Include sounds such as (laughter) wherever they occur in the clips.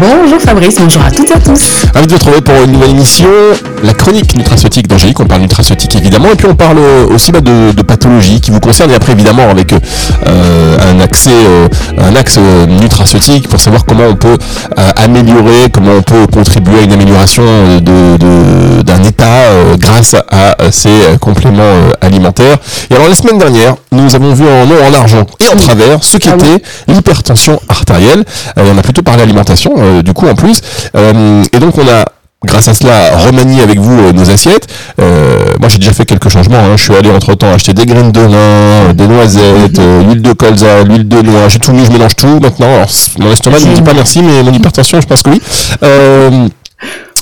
Bonjour Fabrice, bonjour à toutes et à tous. Ravi de vous retrouver pour une nouvelle émission, la chronique nutraceutique d'Angélique. On parle nutraceutique évidemment, et puis on parle aussi bah, de, de pathologies qui vous concernent, et après évidemment avec euh, un, accès, euh, un axe euh, nutraceutique pour savoir comment on peut améliorer, comment on peut contribuer à une amélioration d'un état grâce à ces compléments alimentaires. Et alors la semaine dernière, nous avons vu en en argent et en travers ce qu'était ah l'hypertension artérielle. on a plutôt parlé alimentation euh, du coup en plus. Euh, et donc on a grâce à cela remanié avec vous euh, nos assiettes. moi j'ai déjà fait quelques changements. Hein. Je suis allé entre temps acheter des graines de lin, des noisettes, l'huile de colza, l'huile de noix. J'ai tout mis, je mélange tout maintenant. Alors mon estomac ne me dit pas merci, mais mon hypertension, je pense que oui.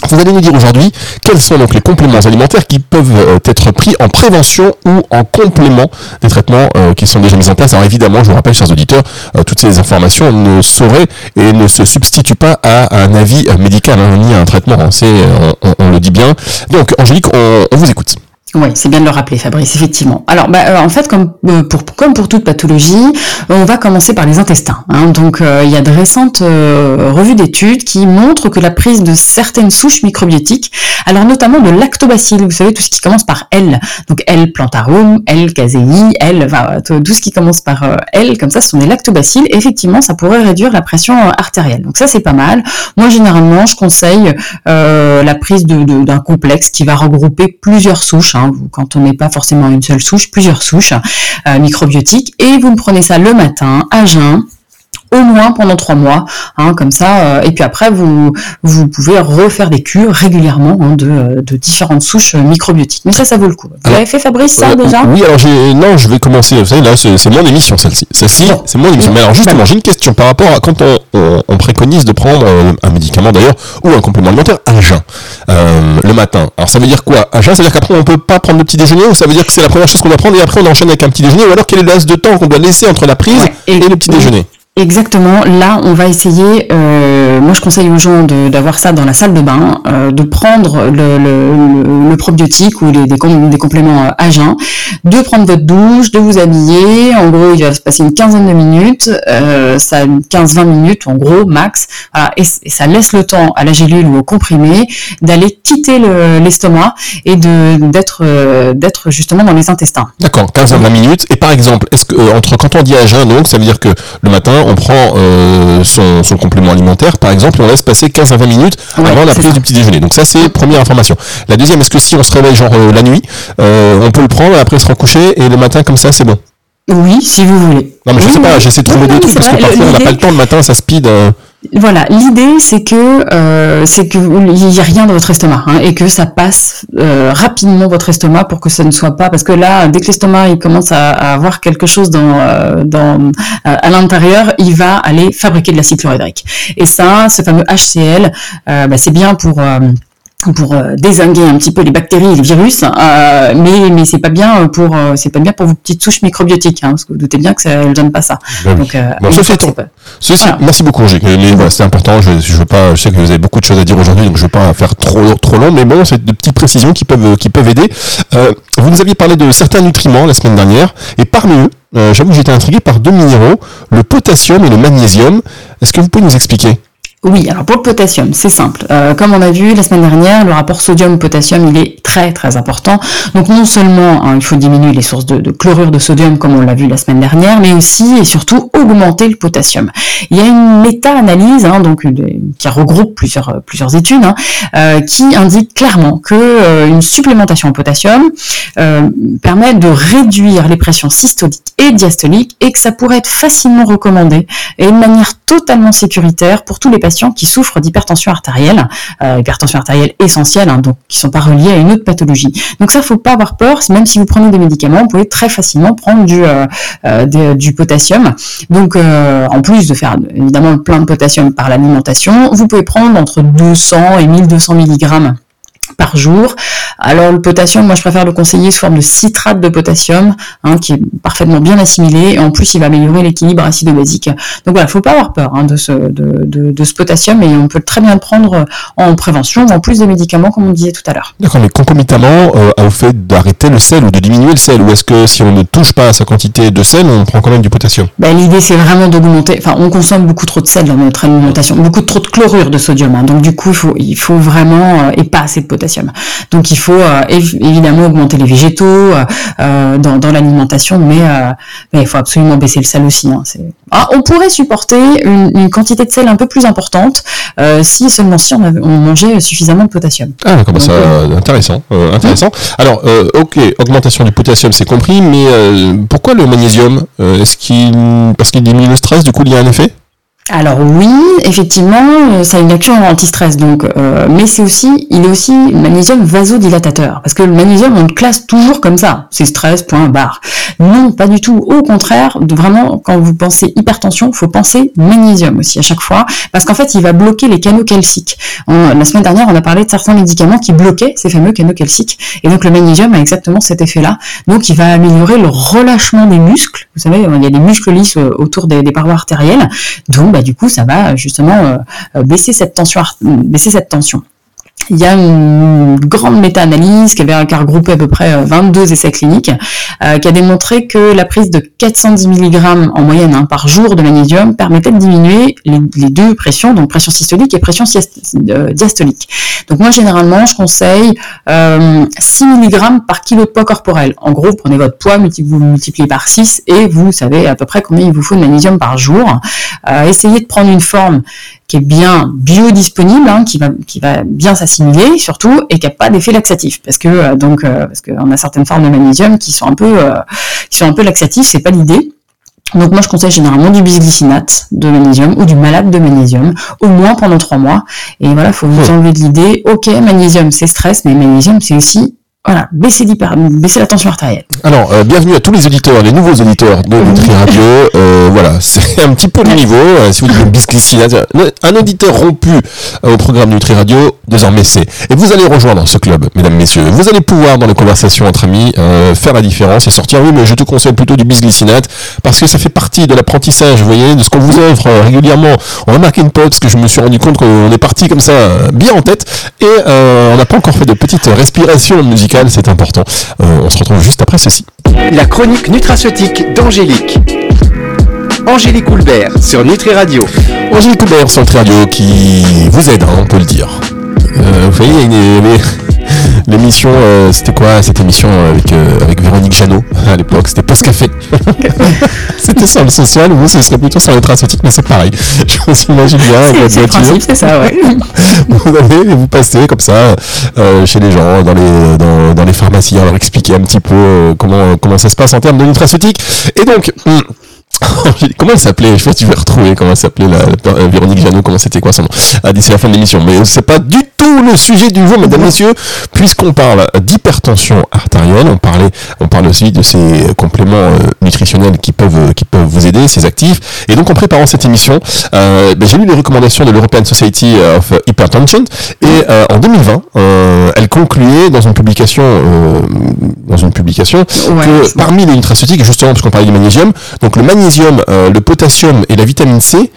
Vous allez nous dire aujourd'hui quels sont donc les compléments alimentaires qui peuvent euh, être pris en prévention ou en complément des traitements euh, qui sont déjà mis en place. Alors évidemment, je vous rappelle, chers auditeurs, euh, toutes ces informations ne sauraient et ne se substituent pas à un avis médical hein, ni à un traitement. Hein. on, le dit bien. Donc, Angélique, on vous écoute. Oui, c'est bien de le rappeler, Fabrice, effectivement. Alors, bah, euh, en fait, comme euh, pour, comme pour toute pathologie, on va commencer par les intestins. Hein. Donc, euh, il y a de récentes revues d'études qui montrent que la prise de certaines souches microbiotiques, alors notamment de lactobacilles, vous savez, tout ce qui commence par L, donc L plantarum, L casei, L, tout ce qui commence par L, comme ça, ce sont des lactobacilles. effectivement, ça pourrait réduire la pression artérielle. Donc ça, c'est pas mal. Moi, généralement, je conseille la prise d'un de, complexe qui va regrouper plusieurs souches. Hein. Hein, quand on n'est pas forcément une seule souche, plusieurs souches euh, microbiotiques, et vous me prenez ça le matin à jeun au moins pendant trois mois, hein, comme ça. Euh, et puis après, vous vous pouvez refaire des cures régulièrement hein, de, de, différentes souches microbiotiques. Mais ça, ça vaut le coup. Vous avez fait Fabrice ça déjà? Oui, alors j'ai non, je vais commencer. Vous savez, là, c'est mon émission celle-ci. Celle-ci, c'est mon émission. Mais alors justement, j'ai une question par rapport à quand on, on, préconise de prendre euh, un médicament d'ailleurs ou un complément alimentaire à jeun euh, le matin. Alors ça veut dire quoi? À jeun, ça veut dire qu'après on peut pas prendre le petit déjeuner ou ça veut dire que c'est la première chose qu'on doit prendre et après on enchaîne avec un petit déjeuner ou alors quel est le laps de temps qu'on doit laisser entre la prise et, le petit déjeuner? Exactement. Là, on va essayer. Euh, moi, je conseille aux gens d'avoir ça dans la salle de bain, euh, de prendre le, le, le, probiotique ou les, des, des, compléments à jeun, de prendre votre douche, de vous habiller. En gros, il va se passer une quinzaine de minutes, euh, ça 15-20 minutes en gros max. et, ça laisse le temps à la gélule ou au comprimé d'aller quitter l'estomac et de d'être euh, d'être justement dans les intestins. D'accord, 15-20 minutes. Et par exemple, est-ce que euh, entre quand on dit à jeun, donc ça veut dire que le matin on prend euh, son, complément alimentaire, par exemple, et on laisse passer 15 à 20 minutes avant la prise du petit déjeuner. Donc ça, c'est première information. La deuxième, est-ce que si on se réveille genre euh, la nuit, euh, on peut le prendre, après se recoucher, et le matin, comme ça, c'est bon? Oui, si vous voulez. Non, mais je sais pas, j'essaie de trouver des trucs, parce que parfois, on n'a pas le temps le matin, ça speed. Voilà, l'idée c'est que euh, c'est que il n'y a rien dans votre estomac hein, et que ça passe euh, rapidement votre estomac pour que ça ne soit pas parce que là dès que l'estomac il commence à, avoir quelque chose dans euh, à l'intérieur, il va aller fabriquer de l'acide chlorhydrique. Et ça, ce fameux HCl, bah, c'est bien pour pour euh, désinguer un petit peu les bactéries et les virus, euh, mais mais c'est pas bien pour euh, c'est pas bien pour vos petites souches microbiotiques, hein, parce que vous doutez bien que ça ne donne pas ça. Ben Donc, euh, bon, ceci merci beaucoup. Voilà, c'est important. Je, je veux pas, je sais que vous avez beaucoup de choses à dire aujourd'hui, donc je vais pas faire trop trop long, mais bon, c'est de petites précisions qui peuvent qui peuvent aider. vous nous aviez parlé de certains nutriments la semaine dernière, et parmi eux, j'avoue que j'étais intrigué par deux minéraux, le potassium et le magnésium. Est-ce que vous pouvez nous expliquer? Oui, alors pour le potassium, c'est simple. Euh, comme on a vu la semaine dernière, le rapport sodium-potassium, il est très très important. Donc non seulement hein, il faut diminuer les sources de, chlorure de sodium, comme on l'a vu la semaine dernière, mais aussi et surtout augmenter le potassium. Il y a une méta-analyse, hein, donc qui regroupe plusieurs plusieurs études, hein, euh, qui indique clairement que euh, une supplémentation en potassium permet de réduire les pressions systoliques et diastoliques et que ça pourrait être facilement recommandé et de manière totalement sécuritaire pour tous les patients qui souffrent d'hypertension artérielle, euh, hypertension artérielle essentielle, hein, donc qui sont pas reliées à une autre pathologie. Donc ça, faut pas avoir peur. Même si vous prenez des médicaments, vous pouvez très facilement prendre du euh, euh, potassium. Donc en plus de faire évidemment plein de potassium par l'alimentation, vous pouvez prendre entre 200 et 1200 mg par jour. Alors le potassium, moi je préfère le conseiller sous forme de citrate de potassium, hein, qui est parfaitement bien assimilé, et en plus il va améliorer l'équilibre acido-basique. Donc voilà, faut pas avoir peur hein, de, ce, de, de, ce potassium, et on peut très bien le prendre en prévention, en plus des médicaments comme on disait tout à l'heure. D'accord, mais concomitamment euh, au fait d'arrêter le sel ou de diminuer le sel, ou est-ce que si on ne touche pas à sa quantité de sel, on prend quand même du potassium? Ben, L'idée c'est vraiment d'augmenter, enfin on consomme beaucoup trop de sel dans notre alimentation, beaucoup trop de chlorure de sodium, hein. donc du coup il faut, il faut vraiment, euh, et pas assez de potassium. Donc il faut euh, évidemment augmenter les végétaux euh, euh, dans, l'alimentation, mais, il faut absolument baisser le sel aussi. Hein. Ah, on pourrait supporter une, quantité de sel un peu plus importante si seulement si on, mangeait suffisamment de potassium. Ah d'accord, bah, ça, intéressant, intéressant. Alors ok, augmentation du potassium c'est compris, mais pourquoi le magnésium Est-ce qu'il parce qu'il diminue le stress, du coup il y a un effet? Alors oui, effectivement, euh, ça a une action anti-stress, donc, euh, mais c'est aussi, il est aussi magnésium vasodilatateur, parce que le magnésium, on le classe toujours comme ça, c'est stress, point, barre. Non, pas du tout. Au contraire, vraiment, quand vous pensez hypertension, faut penser magnésium aussi à chaque fois, parce qu'en fait, il va bloquer les canaux calciques. la semaine dernière, on a parlé de certains médicaments qui bloquaient ces fameux canaux calciques, et donc le magnésium a exactement cet effet-là. Donc, il va améliorer le relâchement des muscles. Vous savez, il y a des muscles lisses euh, autour des, des parois artérielles, donc bah, du coup, ça va justement euh, euh, baisser cette tension. Il y a une grande méta-analyse qui avait regroupé à peu près 22 euh, essais cliniques, euh, qui a démontré que la prise de 410 mg en moyenne hein, par jour de magnésium permettait de diminuer les, deux pressions, donc pression systolique et pression euh, diastolique. Donc moi généralement je conseille 6 mg par kilo de poids corporel. En gros, prenez votre poids, vous multipliez par 6 et vous savez à peu près combien il vous faut de magnésium par jour. essayez de prendre une forme qui est bien biodisponible, hein, qui va qui va bien surtout et qui n'a pas d'effet laxatif parce que euh, donc euh, parce qu'on a certaines formes de magnésium qui sont un peu euh, qui sont un peu laxatifs, c'est pas l'idée. Donc moi je conseille généralement du bisglycinate de magnésium ou du malade de magnésium, au moins pendant trois mois. Et voilà, faut vous enlever de l'idée, ok, magnésium c'est stress, mais magnésium c'est aussi voilà, baisser, baisser la tension artérielle. Alors, euh, bienvenue à tous les auditeurs, les nouveaux auditeurs de Nutri Radio. Euh, voilà, (laughs) c'est un petit peu le niveau. Euh, si vous dites bisglycinate, un auditeur rompu au programme Nutri Radio, désormais c'est. Et vous allez rejoindre ce club, mesdames, messieurs. Vous allez pouvoir, dans les conversations entre amis, faire la différence et sortir. Oui, mais je te conseille plutôt du bisglycinate parce que ça fait partie de l'apprentissage, vous voyez, de ce qu'on vous offre régulièrement. On a marqué une pause parce que je me suis rendu compte qu'on est parti comme ça, bien en tête, et on n'a pas encore fait de petites respirations musicales c'est important. Euh, on se retrouve juste après ceci. La chronique nutraceutique d'Angélique. Angélique Coulbert sur Nutri Radio. Angélique Coulbert sur Nutri Radio qui vous aide, hein, on peut le dire. Euh, vous voyez, il y a L'émission, euh, c'était quoi cette émission avec, euh, avec Véronique Jeannot à l'époque? C'était Post Café. (laughs) c'était sur le social, vous, ce serait plutôt sur tracétiques, mais c'est pareil. Je (laughs) vous imagine bien C'est principe, c'est ça, ouais. (laughs) vous allez vous passez comme ça euh, chez les gens, dans les, dans, dans les pharmacies, à leur expliquer un petit peu comment, comment ça se passe en termes de nutraceutique. Et donc... Hmm, (laughs) comment elle s'appelait? Je sais pas si tu vas retrouver comment elle s'appelait la, Véronique Jeannot, comment c'était quoi son nom. Ah, D'ici la fin de l'émission. Mais c'est pas du le sujet du jour, mesdames, messieurs, puisqu'on parle d'hypertension artérielle, on parlait, on parle aussi de ces compléments euh, nutritionnels qui peuvent, qui peuvent vous aider, ces actifs. Et donc, en préparant cette émission, euh, ben, j'ai lu les recommandations de l'European Society of Hypertension, et euh, en 2020, elle concluait dans une publication, dans une publication, que parmi les nutraceutiques, justement, parce qu'on parlait du magnésium, donc le magnésium, le potassium et la vitamine C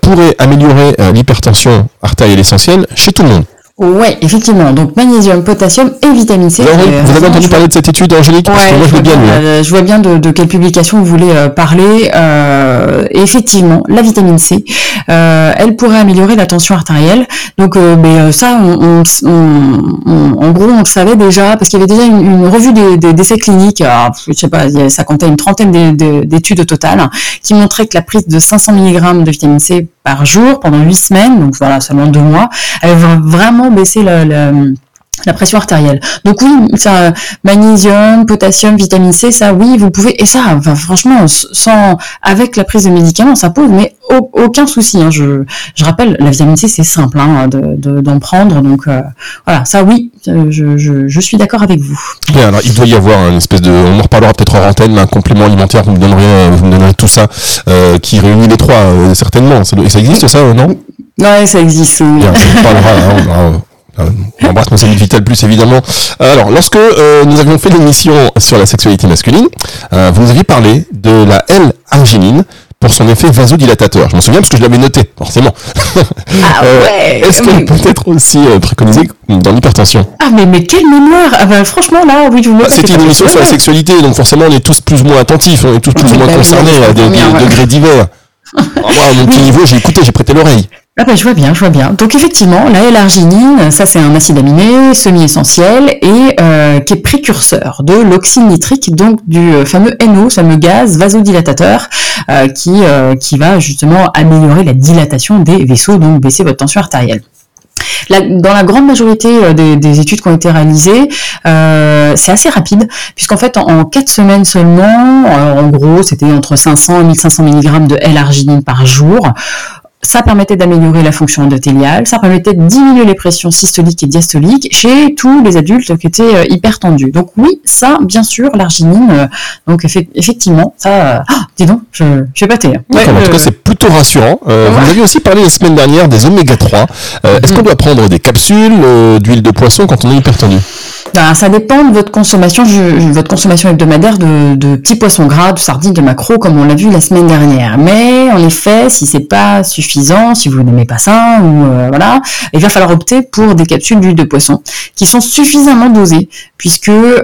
pourraient améliorer l'hypertension artérielle essentielle chez tout le monde. Oui, effectivement. Donc magnésium, potassium et vitamine C. vous avez entendu parler de cette étude, Angélique Parce que moi, je, vois bien, euh, je vois bien de, de, quelle publication vous voulez euh, parler. Euh, effectivement, la vitamine C, euh, elle pourrait améliorer la tension artérielle. Donc, mais ça, on, on, en gros, on le savait déjà parce qu'il y avait déjà une, une revue d'essais des, cliniques. Alors, je sais pas, ça comptait une trentaine d'études au total qui montraient que la prise de 500 mg de vitamine C par jour pendant 8 semaines, donc voilà, seulement deux mois, elle va baisser la, pression artérielle. Donc oui, ça, magnésium, potassium, vitamine C, ça oui, vous pouvez, et ça, enfin, franchement, sans, avec la prise de médicaments, ça pose, mais aucun souci. Hein. Je, je rappelle, la vitamine C, c'est simple hein, d'en prendre, donc euh, voilà, ça oui, euh, je, je, suis d'accord avec vous. Bien, alors il doit y avoir une espèce de, on en reparlera peut-être en antenne, mais un complément alimentaire, vous me donnerez, vous me donnerez tout ça, euh, qui réunit les trois, certainement. Ça, ça existe ça, non? Ouais, ça existe. Bien, on parlera, hein, on embrasse mon Vital Plus évidemment. Alors, lorsque nous avions fait l'émission sur la sexualité masculine, vous nous aviez parlé de la L-arginine pour son effet vasodilatateur. Je m'en souviens parce que je l'avais noté, forcément. Ah (laughs) ouais. Est-ce qu'elle peut être aussi préconisée dans l'hypertension? Ah mais, mais quelle mémoire ah bah, Franchement là, oui, je vous C'était une émission sur la sexualité, donc forcément on est tous plus ou moins attentifs, on est tous plus ou moins bah concernés à des, degrés divers. (laughs) moi, à mon petit niveau, j'ai écouté, j'ai prêté l'oreille. Ah bah, je vois bien, je vois bien. Donc effectivement, la L-arginine, ça c'est un acide aminé semi-essentiel et euh, qui est précurseur de l'oxyde nitrique, donc du euh, fameux NO, fameux gaz vasodilatateur, euh, qui, qui va justement améliorer la dilatation des vaisseaux, donc baisser votre tension artérielle. dans la grande majorité des, études qui ont été réalisées, c'est assez rapide, puisqu'en fait, en, en 4 semaines seulement, en gros, c'était entre 500 et 1500 mg de L-arginine par jour ça permettait d'améliorer la fonction endothéliale, ça permettait de diminuer les pressions systoliques et diastoliques chez tous les adultes qui étaient euh, hyper tendus. Donc oui, ça, bien sûr, l'arginine, euh, donc effectivement, ça, euh, ah, dis donc, je, je vais pâter. en tout cas, c'est plutôt rassurant. Vous aviez aussi parlé la semaine dernière des oméga 3. Est-ce qu'on mm. doit prendre des capsules d'huile de poisson quand on est hyper tendu ben, ça dépend de votre consommation, votre consommation hebdomadaire de, de, petits poissons gras, de sardines, de maquereaux, comme on l'a vu la semaine dernière. Mais en effet, si c'est pas suffisant, si vous n'aimez pas ça, ou euh, voilà, il va falloir opter pour des capsules d'huile de poisson qui sont suffisamment dosées, puisque euh,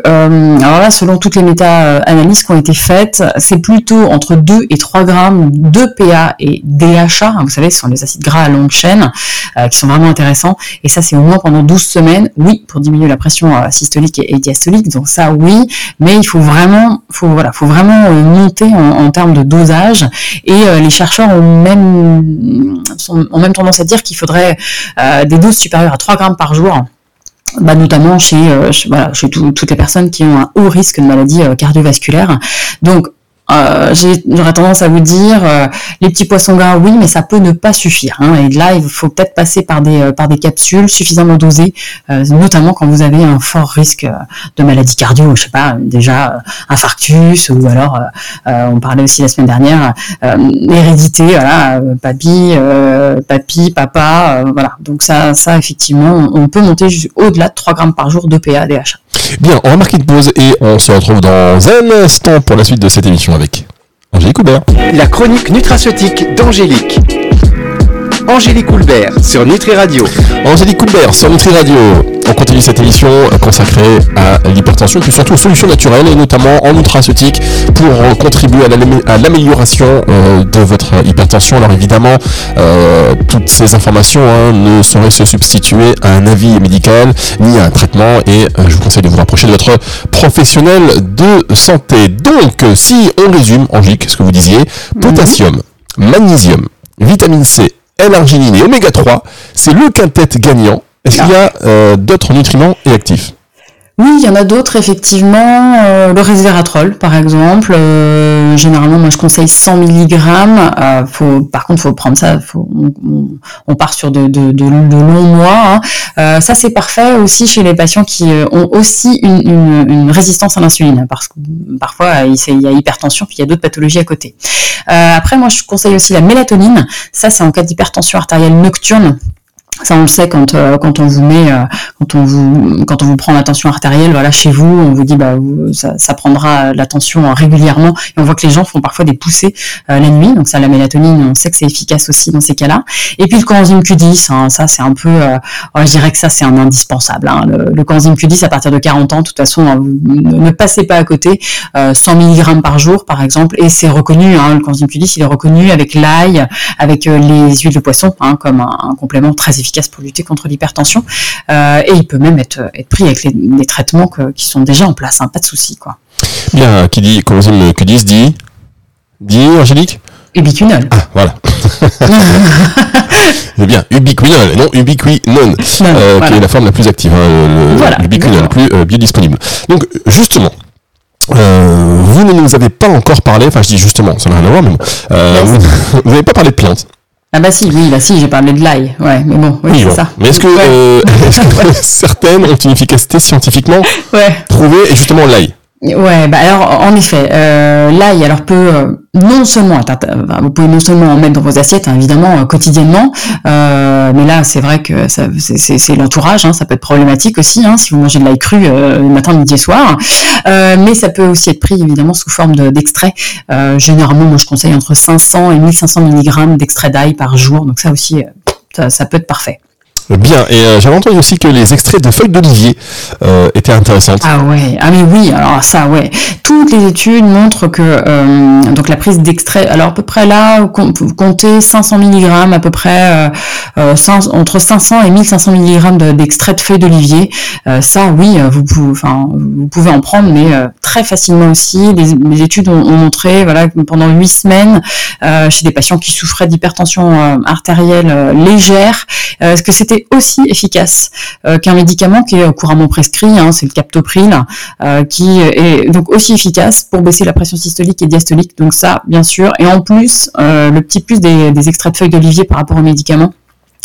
alors là, selon toutes les méta-analyses qui ont été faites, c'est plutôt entre 2 et 3 grammes de PA et DHA. Hein, vous savez, ce sont les acides gras à longue chaîne euh, qui sont vraiment intéressants. Et ça, c'est au moins pendant 12 semaines, oui, pour diminuer la pression systolique et, diastolique. Donc ça, oui, mais il faut vraiment, faut voilà, faut vraiment euh, monter en, termes de dosage. Et euh, les chercheurs ont même, ont même tendance à dire qu'il faudrait euh, des doses supérieures à 3 grammes par jour. Bah, notamment chez, voilà, chez toutes les personnes qui ont un haut risque de maladie cardiovasculaire. Donc euh, j'aurais tendance à vous dire euh, les petits poissons gras oui mais ça peut ne pas suffire hein. et là il faut peut-être passer par des euh, par des capsules suffisamment dosées notamment quand vous avez un fort risque de maladie cardio je sais pas déjà infarctus ou alors on parlait aussi la semaine dernière l'hérédité voilà papy papy papa voilà. Donc ça ça effectivement on peut monter au-delà de 3 grammes par jour de PA DHA Bien, on va marquer une pause et on se retrouve dans un instant pour la suite de cette émission avec Angélique Houbert. La chronique nutraceutique d'Angélique. Angélique Coulbert sur Nutri Radio. Angélique Coulbert sur Nutri Radio. On continue cette émission consacrée à l'hypertension, puis surtout aux solutions naturelles et notamment en nutraceutique pour contribuer à l'amélioration euh, de votre hypertension. Alors évidemment, euh, toutes ces informations hein, ne sauraient se substituer à un avis médical ni à un traitement et euh, je vous conseille de vous rapprocher de votre professionnel de santé. Donc, si on résume, Angélique, ce que vous disiez, mhm. potassium, magnésium, vitamine C, L-arginine et oméga 3, c'est le quintet gagnant. Est-ce qu'il y a d'autres nutriments et actifs oui, il y en a d'autres, effectivement. Euh, le resveratrol, par exemple. Euh, généralement, moi, je conseille 100 mg. Euh, faut, par contre, faut prendre ça. Faut, on, part sur de, de, de, longs mois. Hein. ça, c'est parfait aussi chez les patients qui ont aussi une, une, une résistance à l'insuline, parce que parfois, il y a hypertension, puis il y a d'autres pathologies à côté. après, moi, je conseille aussi la mélatonine. Ça, c'est en cas d'hypertension artérielle nocturne ça, on le sait quand euh, quand on vous met, euh, quand on vous quand on vous prend la tension artérielle, voilà, chez vous, on vous dit bah ça, ça prendra la tension régulièrement, et on voit que les gens font parfois des poussées euh, la nuit. Donc ça, la mélatonine, on sait que c'est efficace aussi dans ces cas-là. Et puis le coenzyme Q10, hein, ça c'est un peu, je dirais que ça c'est un indispensable. Hein. Le, le, coenzyme Q10 à partir de 40 ans, de toute façon, hein, ne, passez pas à côté. 100 mg par jour, par exemple, et c'est reconnu. Hein, le coenzyme Q10, il est reconnu avec l'ail, avec les huiles de poisson, hein, comme un, un complément très efficace efficace pour lutter contre l'hypertension. Euh, et il peut même être, être pris avec les, traitements qui sont déjà en place, hein, pas de souci. Quoi. Bien, qui dit, comment que dit, dit, dit Angélique? Ubiquinol. Ah, voilà. C'est (laughs) bien, ubiquinol, non ubiquinone, euh, qui est la forme la plus active, hein, le, le plus euh, biodisponible. Donc, justement, euh, vous ne nous avez pas encore parlé, enfin je dis justement, ça n'a rien à voir, mais bon, euh, vous n'avez pas parlé de plantes. Ah bah si, oui, bah si, j'ai parlé de l'ail, ouais, mais bon, oui, c'est ça. Mais est-ce que, euh, (laughs) (laughs) certaines ont une efficacité scientifiquement prouvée, et justement l'ail? Ouais, bah alors en effet, euh, là alors peu euh, non seulement vous pouvez non seulement en mettre dans vos assiettes hein, évidemment euh, quotidiennement, mais là c'est vrai que c'est l'entourage, hein, ça peut être problématique aussi hein, si vous mangez de l'ail cru le matin, midi et soir, mais ça peut aussi être pris évidemment sous forme d'extrait. généralement moi je conseille entre 500 et 1500 mg d'extrait d'ail par jour, donc ça aussi ça peut être parfait. Bien, et euh, j'avais entendu aussi que les extraits de feuilles d'olivier euh, étaient intéressantes. Ah ouais, ah mais oui, alors ça ouais. Toutes les études montrent que euh, donc la prise d'extrait, alors à peu près là, vous comptez 500 mg à peu près, entre 500 et 1500 mg d'extrait de feuilles d'olivier. ça oui, vous pouvez, enfin, vous pouvez en prendre, mais très facilement aussi. Les, études ont, montré, voilà, pendant 8 semaines, chez des patients qui souffraient d'hypertension artérielle légère, que c'était aussi efficace euh, qu'un médicament qui est couramment prescrit, hein, c'est le captopril, euh, qui est donc aussi efficace pour baisser la pression systolique et diastolique. Donc ça, bien sûr. Et en plus, euh, le petit plus des, des extraits de feuilles d'olivier par rapport aux médicaments,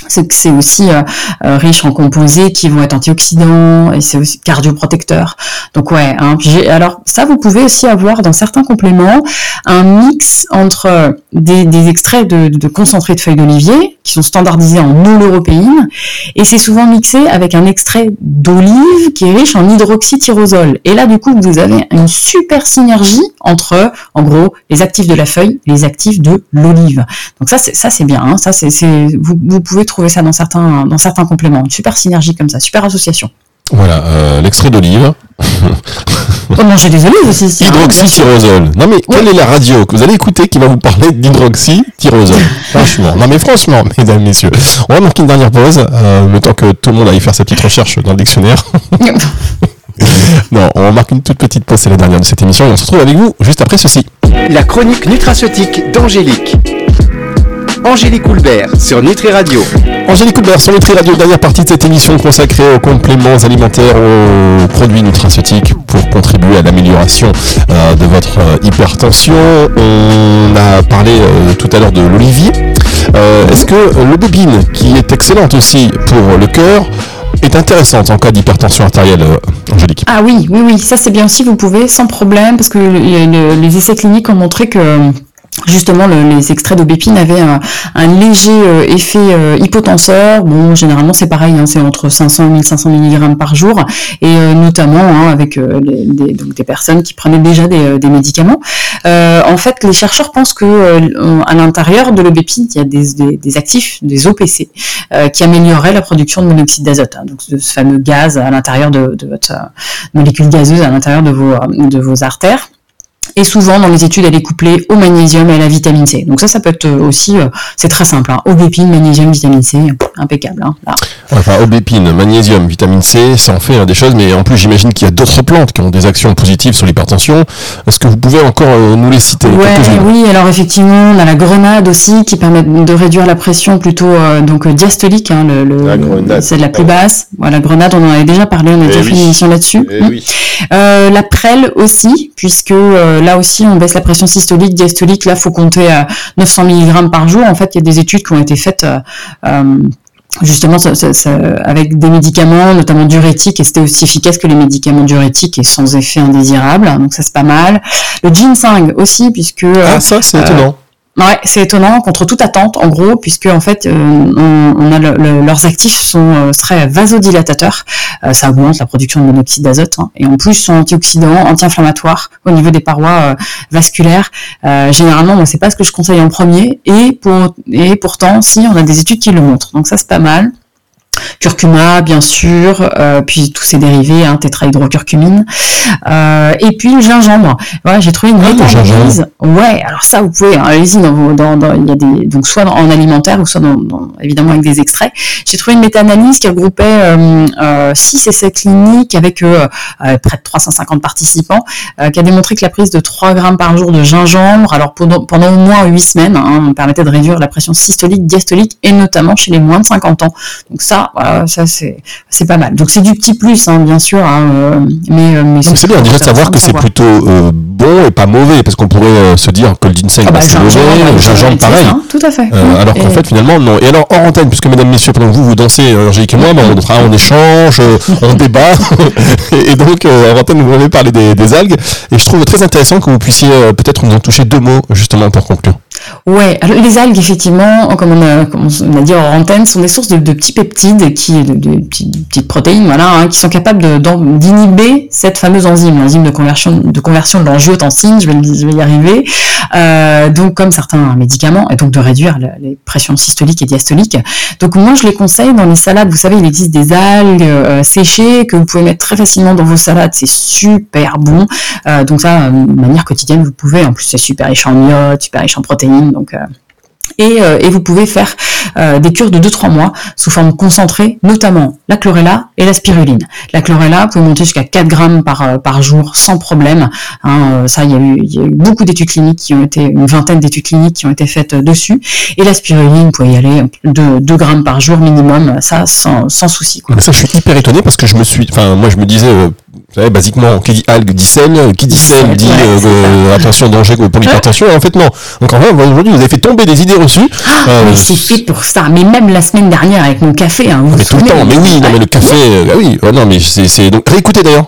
c'est aussi euh, euh, riche en composés qui vont être antioxydants et c'est aussi cardioprotecteur. Donc ouais, hein, alors ça vous pouvez aussi avoir dans certains compléments un mix entre des, extraits de, de concentré de feuilles d'olivier qui sont standardisés en oleuropéine et c'est souvent mixé avec un extrait d'olive qui est riche en hydroxytyrosol. Et là du coup vous avez une super synergie entre en gros les actifs de la feuille et les actifs de l'olive. Donc ça c'est ça c'est bien, hein, ça c'est vous, vous pouvez trouver ça dans certains, dans certains compléments. Une super synergie comme ça, super association. Voilà, euh, l'extrait d'olive. (laughs) On manger des olives aussi. Hydroxytyrosol. Non mais quelle est la radio que vous allez écouter qui va vous parler d'hydroxytyrosol (laughs) Franchement. Non mais franchement, mesdames, messieurs. On va marquer une dernière pause, euh, le temps que tout le monde aille faire sa petite recherche dans le dictionnaire. (laughs) non, on va marquer une toute petite pause, c'est la dernière de cette émission et on se retrouve avec vous juste après ceci. La chronique nutraceutique d'Angélique. Angélique Coulbert sur Nutri Radio. Angélique Coulbert sur Nutri Radio, dernière partie de cette émission consacrée aux compléments alimentaires, aux produits nutraceutiques pour contribuer à l'amélioration euh, de votre euh, hypertension. On a parlé euh, tout à l'heure de l'olivier. Est-ce que l'aubépine, qui est excellente aussi pour le cœur, est intéressante en cas d'hypertension artérielle, Angélique? Ah oui, oui, oui, ça c'est bien aussi, vous pouvez sans problème, parce que les essais cliniques ont montré que Justement, les extraits d'aubépine avaient un, léger euh, effet euh, hypotenseur. Bon, généralement c'est pareil, hein, c'est entre 500 et 1500 mg par jour, et euh, notamment hein, avec des, donc des personnes qui prenaient déjà des, médicaments. en fait, les chercheurs pensent que l'intérieur de l'aubépine, il y a des, actifs, des OPC, qui amélioreraient la production de monoxyde d'azote, hein, donc ce fameux gaz à l'intérieur de, de, votre molécule gazeuse à l'intérieur de vos, de vos artères. Et souvent, dans les études, elle est couplée au magnésium et à la vitamine C. Donc ça, ça peut être euh, aussi, euh, c'est très simple. Hein. Aubépine, magnésium, vitamine C, impeccable. Hein, Enfin, aubépine, magnésium, vitamine C, ça en fait hein, des choses. Mais en plus, j'imagine qu'il y a d'autres plantes qui ont des actions positives sur l'hypertension. Est-ce que vous pouvez encore euh, nous les citer Oui, alors effectivement, on a la grenade aussi qui permet de réduire la pression plutôt donc diastolique. Hein, le, c'est la plus basse. Voilà, la grenade, on en avait déjà parlé, on a eh déjà fait une émission là-dessus. Eh la prêle aussi, puisque euh, là aussi, on baisse la pression systolique, diastolique. Là, faut compter à 900 mg par jour. En fait, il y a des études qui ont été faites. Euh, euh, justement avec des médicaments, notamment diurétiques, et c'était aussi efficace que les médicaments diurétiques et sans effet indésirable. Donc ça c'est pas mal. Le ginseng aussi, puisque ah ça c'est étonnant. Ouais, c'est étonnant contre toute attente, en gros, puisque en fait, euh, leurs actifs sont euh, très vasodilatateurs. Euh, ça augmente la production de monoxyde d'azote, hein, et en plus sont antioxydants, anti-inflammatoires au niveau des parois vasculaires. généralement, moi, c'est pas ce que je conseille en premier, et et pourtant, si on a des études qui le montrent, donc ça c'est pas mal curcuma bien sûr, euh, puis tous ces dérivés, hein, tétrahydrocurcumine, euh, et puis le gingembre. Voilà, j'ai trouvé une ah, méta-analyse. Ouais, alors ça vous pouvez, hein, allez-y dans, dans, dans, il y a des donc soit en alimentaire ou soit dans, évidemment avec des extraits. J'ai trouvé une méta-analyse qui regroupait euh, euh, six essais cliniques avec euh, près de 350 participants, qui a démontré que la prise de 3 grammes par jour de gingembre, alors pendant, pendant au moins 8 semaines, hein, permettait de réduire la pression systolique, diastolique et notamment chez les moins de 50 ans. Donc ça, Voilà, ça c'est c'est pas mal. Donc c'est du petit plus, hein, bien sûr, hein, mais, mais c'est bien déjà de savoir que c'est plutôt bon et pas mauvais, parce qu'on pourrait se dire que le ginseng ah bah, c'est mauvais, le gingembre pareil. Hein, tout à fait. alors qu'en fait finalement non. Et alors hors antenne, puisque mesdames messieurs pendant que vous vous dansez, Angélique et moi, bah, on, on échange, on débat, (laughs) et donc hors antenne vous m'avez parlé des, des, algues, et je trouve très intéressant que vous puissiez peut-être nous en toucher deux mots justement pour conclure. Ouais, alors les algues, effectivement, comme on a, dit en antenne, sont des sources de, petits peptides, qui, de, petites, protéines, voilà, hein, qui sont capables d'inhiber cette fameuse enzyme, l'enzyme de conversion de conversion de l'angiotensine, je vais, y arriver. Euh, donc, comme certains médicaments, et donc de réduire les pressions systoliques et diastoliques. Donc, moi, je les conseille dans les salades. Vous savez, il existe des algues euh, séchées que vous pouvez mettre très facilement dans vos salades. C'est super bon. Euh, donc ça, de manière quotidienne, vous pouvez. En plus, c'est super riche en iode, super riche en protéines donc, euh, et, euh, et, vous pouvez faire euh, des cures de 2-3 mois sous forme concentrée, notamment la chlorella et la spiruline. La chlorella, pouvez monter jusqu'à 4 grammes par, jour sans problème. Hein, ça, il y, a eu, beaucoup d'études cliniques qui ont été, une vingtaine d'études cliniques qui ont été faites dessus. Et la spiruline, vous pouvez y aller de 2 grammes par jour minimum, ça sans, sans souci. Ça, je suis hyper étonné parce que je me suis, enfin, moi, je me disais, vous savez, basiquement, qui dit algue dit sel, qui dit sel dit euh, euh, (laughs) attention danger pour l'hypertension. En fait, non. Donc en fait, aujourd'hui, vous avez fait tomber des idées reçues. Ah, euh, mais c'est fait pour ça. Mais même la semaine dernière avec mon café, hein, vous mais tout le temps. Mais oui, non, mais le café, bah oui. non, mais c'est donc réécoutez d'ailleurs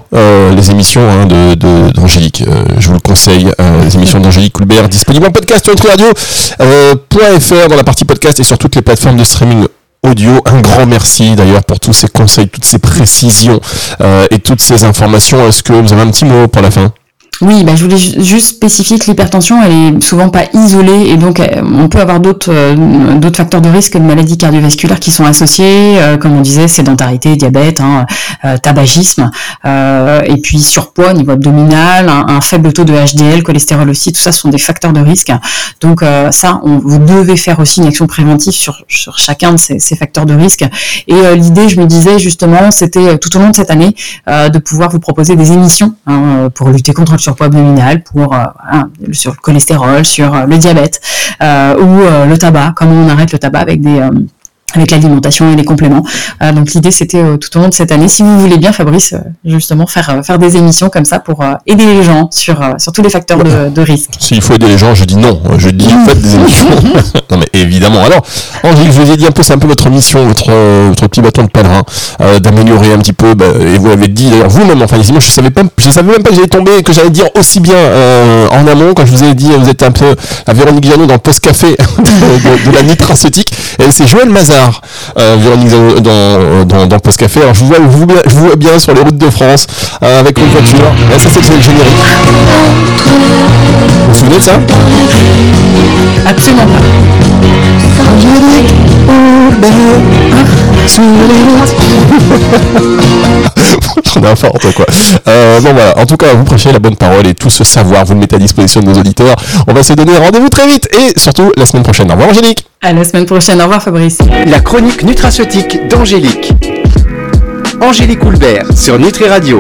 les émissions hein, de d'Angélique. je vous le conseille, les émissions d'Angélique Coulbert disponibles en podcast sur radio.fr dans la partie podcast et sur toutes les plateformes de streaming audio. Un grand merci d'ailleurs pour tous ces conseils, toutes ces précisions euh, et toutes ces informations. Est-ce que vous avez un petit mot pour la fin? Oui, bah, je voulais juste spécifier que l'hypertension, elle est souvent pas isolée et donc euh, on peut avoir d'autres euh, facteurs de risque de maladies cardiovasculaires qui sont associés, euh, comme on disait, sédentarité, diabète, hein, tabagisme, et puis surpoids au niveau abdominal, un, faible taux de HDL, cholestérol aussi, tout ça sont des facteurs de risque. Donc ça, vous devez faire aussi une action préventive sur, chacun de ces, facteurs de risque. Et l'idée, je me disais justement, c'était tout au long de cette année de pouvoir vous proposer des émissions hein, pour lutter contre le surpoids abdominal, euh, sur le cholestérol, sur euh, le diabète euh, ou le tabac, comment on arrête le tabac avec des avec l'alimentation et les compléments. Euh, donc l'idée c'était euh, tout au long de cette année, si vous voulez bien Fabrice, euh, justement faire faire des émissions comme ça pour aider les gens sur sur tous les facteurs de, de risque. S'il faut aider les gens, je dis non, je dis faites des émissions. (laughs) (laughs) non mais évidemment. Alors Angélique, je vous ai dit un peu, c'est un peu votre mission, votre votre petit bâton de pèlerin, d'améliorer un petit peu. Bah, et vous l'avez dit d'ailleurs vous-même. Enfin, je savais pas, je savais même pas que j'allais tomber, que j'allais dire aussi bien en amont quand je vous ai dit, vous êtes un peu la Véronique Janot dans le post café (laughs) de, de, la nutraceutique. Et c'est Joël Mazar euh, Véronique dans, dans, dans Post Café. Alors je vous, vois, vous, je vous vois bien sur les routes de France euh, avec une voiture. Et ça c'est le générique. Vous vous souvenez de ça? Absolument pas. (laughs) N'importe quoi. Euh, bon voilà, en tout cas, vous prêchez la bonne parole et tout ce savoir, vous le mettez à disposition de nos auditeurs. On va se donner rendez-vous très vite et surtout la semaine prochaine. Au revoir Angélique. À la semaine prochaine. Au revoir Fabrice. La chronique nutraceutique d'Angélique. Angélique Houlbert sur Nutri Radio.